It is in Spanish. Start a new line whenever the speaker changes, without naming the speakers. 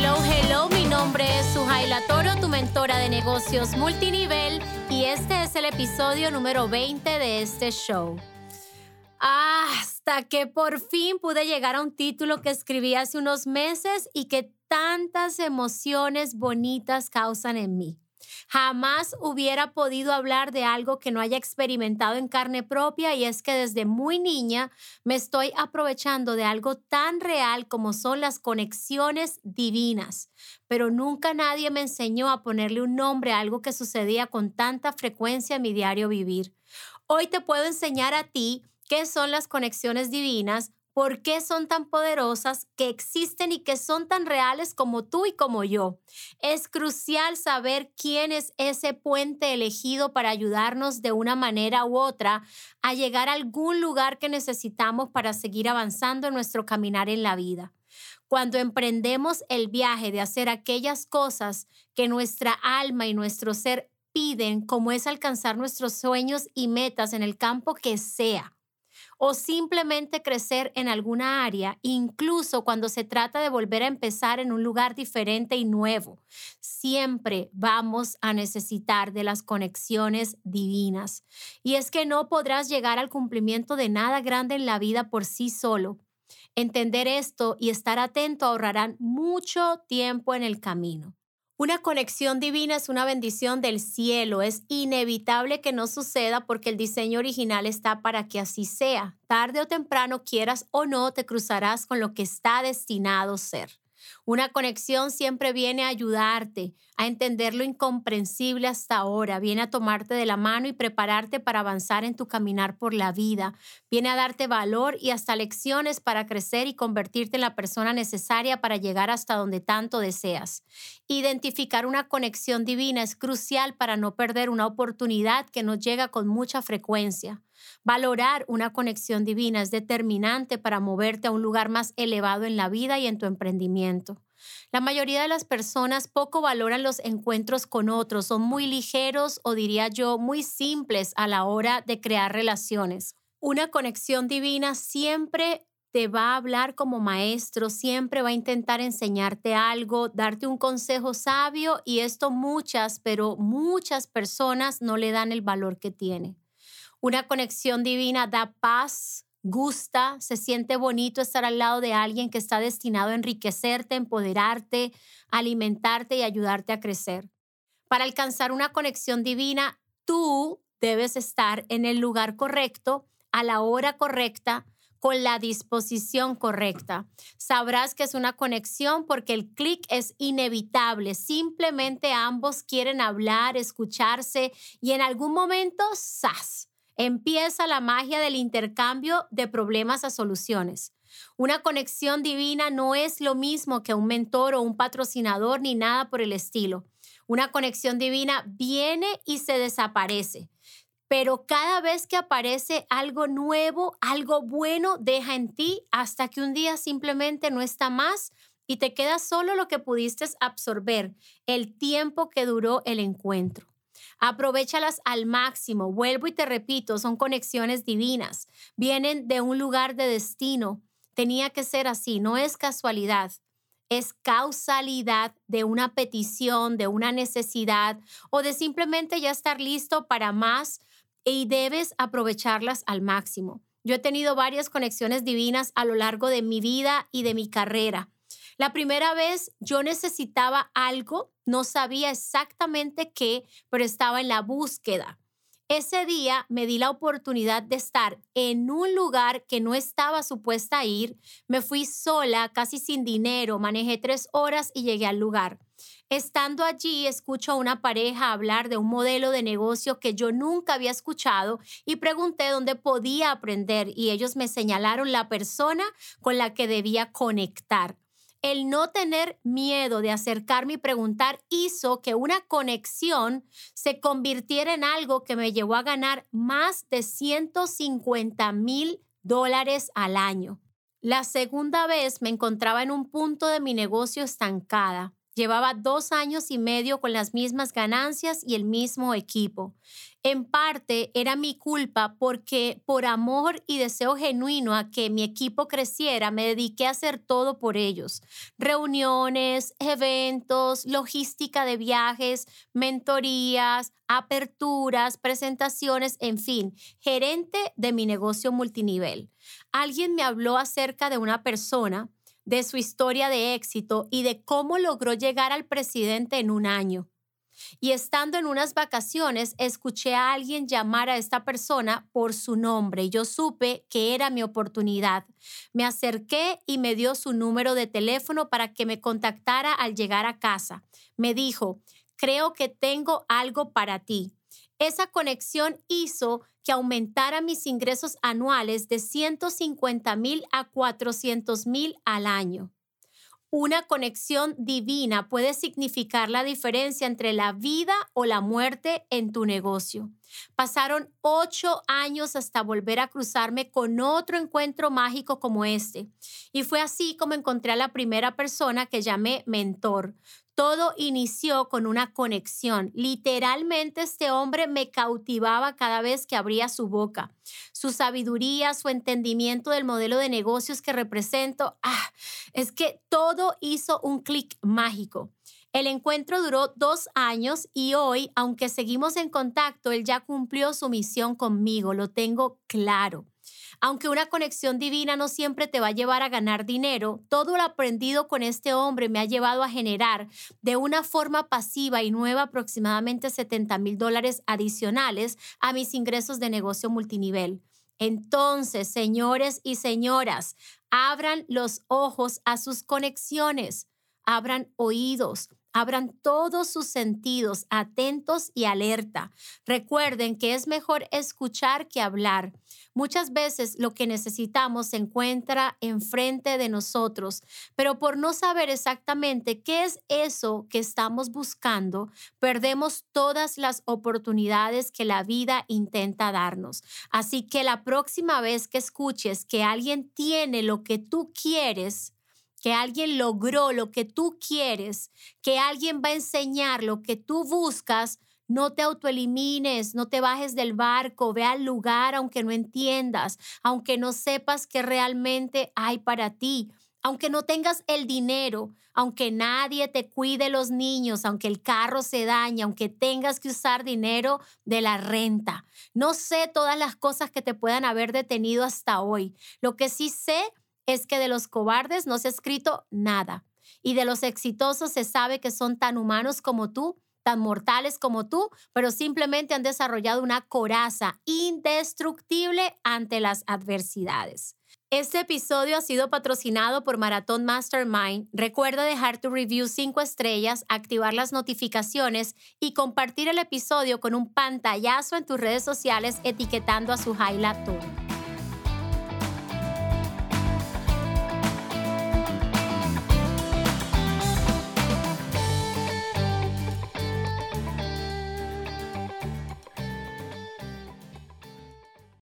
Hello, hello, mi nombre es Sujaila Toro, tu mentora de negocios multinivel y este es el episodio número 20 de este show. Hasta que por fin pude llegar a un título que escribí hace unos meses y que tantas emociones bonitas causan en mí. Jamás hubiera podido hablar de algo que no haya experimentado en carne propia y es que desde muy niña me estoy aprovechando de algo tan real como son las conexiones divinas, pero nunca nadie me enseñó a ponerle un nombre a algo que sucedía con tanta frecuencia en mi diario vivir. Hoy te puedo enseñar a ti qué son las conexiones divinas, por qué son tan poderosas, que existen y que son tan reales como tú y como yo. Es crucial saber quién es ese puente elegido para ayudarnos de una manera u otra a llegar a algún lugar que necesitamos para seguir avanzando en nuestro caminar en la vida. Cuando emprendemos el viaje de hacer aquellas cosas que nuestra alma y nuestro ser piden, como es alcanzar nuestros sueños y metas en el campo que sea o simplemente crecer en alguna área, incluso cuando se trata de volver a empezar en un lugar diferente y nuevo. Siempre vamos a necesitar de las conexiones divinas. Y es que no podrás llegar al cumplimiento de nada grande en la vida por sí solo. Entender esto y estar atento ahorrarán mucho tiempo en el camino. Una conexión divina es una bendición del cielo. Es inevitable que no suceda porque el diseño original está para que así sea. Tarde o temprano, quieras o no, te cruzarás con lo que está destinado a ser. Una conexión siempre viene a ayudarte a entender lo incomprensible hasta ahora, viene a tomarte de la mano y prepararte para avanzar en tu caminar por la vida, viene a darte valor y hasta lecciones para crecer y convertirte en la persona necesaria para llegar hasta donde tanto deseas. Identificar una conexión divina es crucial para no perder una oportunidad que nos llega con mucha frecuencia. Valorar una conexión divina es determinante para moverte a un lugar más elevado en la vida y en tu emprendimiento. La mayoría de las personas poco valoran los encuentros con otros, son muy ligeros o diría yo muy simples a la hora de crear relaciones. Una conexión divina siempre te va a hablar como maestro, siempre va a intentar enseñarte algo, darte un consejo sabio y esto muchas, pero muchas personas no le dan el valor que tiene. Una conexión divina da paz, gusta, se siente bonito estar al lado de alguien que está destinado a enriquecerte, empoderarte, alimentarte y ayudarte a crecer. Para alcanzar una conexión divina, tú debes estar en el lugar correcto, a la hora correcta, con la disposición correcta. Sabrás que es una conexión porque el clic es inevitable. Simplemente ambos quieren hablar, escucharse y en algún momento, ¡zas! Empieza la magia del intercambio de problemas a soluciones. Una conexión divina no es lo mismo que un mentor o un patrocinador ni nada por el estilo. Una conexión divina viene y se desaparece. Pero cada vez que aparece algo nuevo, algo bueno, deja en ti hasta que un día simplemente no está más y te queda solo lo que pudiste absorber, el tiempo que duró el encuentro. Aprovechalas al máximo. Vuelvo y te repito, son conexiones divinas. Vienen de un lugar de destino. Tenía que ser así, no es casualidad. Es causalidad de una petición, de una necesidad o de simplemente ya estar listo para más y debes aprovecharlas al máximo. Yo he tenido varias conexiones divinas a lo largo de mi vida y de mi carrera. La primera vez yo necesitaba algo, no sabía exactamente qué, pero estaba en la búsqueda. Ese día me di la oportunidad de estar en un lugar que no estaba supuesta a ir. Me fui sola, casi sin dinero, manejé tres horas y llegué al lugar. Estando allí, escucho a una pareja hablar de un modelo de negocio que yo nunca había escuchado y pregunté dónde podía aprender y ellos me señalaron la persona con la que debía conectar. El no tener miedo de acercarme y preguntar hizo que una conexión se convirtiera en algo que me llevó a ganar más de 150 mil dólares al año. La segunda vez me encontraba en un punto de mi negocio estancada. Llevaba dos años y medio con las mismas ganancias y el mismo equipo. En parte era mi culpa porque por amor y deseo genuino a que mi equipo creciera, me dediqué a hacer todo por ellos. Reuniones, eventos, logística de viajes, mentorías, aperturas, presentaciones, en fin, gerente de mi negocio multinivel. Alguien me habló acerca de una persona, de su historia de éxito y de cómo logró llegar al presidente en un año. Y estando en unas vacaciones, escuché a alguien llamar a esta persona por su nombre y yo supe que era mi oportunidad. Me acerqué y me dio su número de teléfono para que me contactara al llegar a casa. Me dijo, creo que tengo algo para ti. Esa conexión hizo que aumentara mis ingresos anuales de 150 mil a 400 mil al año. Una conexión divina puede significar la diferencia entre la vida o la muerte en tu negocio. Pasaron ocho años hasta volver a cruzarme con otro encuentro mágico como este. Y fue así como encontré a la primera persona que llamé mentor. Todo inició con una conexión. Literalmente este hombre me cautivaba cada vez que abría su boca. Su sabiduría, su entendimiento del modelo de negocios que represento, ah, es que todo hizo un clic mágico. El encuentro duró dos años y hoy, aunque seguimos en contacto, él ya cumplió su misión conmigo, lo tengo claro. Aunque una conexión divina no siempre te va a llevar a ganar dinero, todo lo aprendido con este hombre me ha llevado a generar de una forma pasiva y nueva aproximadamente 70 mil dólares adicionales a mis ingresos de negocio multinivel. Entonces, señores y señoras, abran los ojos a sus conexiones, abran oídos, Abran todos sus sentidos atentos y alerta. Recuerden que es mejor escuchar que hablar. Muchas veces lo que necesitamos se encuentra enfrente de nosotros, pero por no saber exactamente qué es eso que estamos buscando, perdemos todas las oportunidades que la vida intenta darnos. Así que la próxima vez que escuches que alguien tiene lo que tú quieres, que alguien logró lo que tú quieres, que alguien va a enseñar lo que tú buscas, no te autoelimines, no te bajes del barco, ve al lugar aunque no entiendas, aunque no sepas qué realmente hay para ti, aunque no tengas el dinero, aunque nadie te cuide los niños, aunque el carro se dañe, aunque tengas que usar dinero de la renta. No sé todas las cosas que te puedan haber detenido hasta hoy. Lo que sí sé es que de los cobardes no se ha escrito nada. Y de los exitosos se sabe que son tan humanos como tú, tan mortales como tú, pero simplemente han desarrollado una coraza indestructible ante las adversidades. Este episodio ha sido patrocinado por Maratón Mastermind. Recuerda dejar tu review 5 estrellas, activar las notificaciones y compartir el episodio con un pantallazo en tus redes sociales etiquetando a su Tour.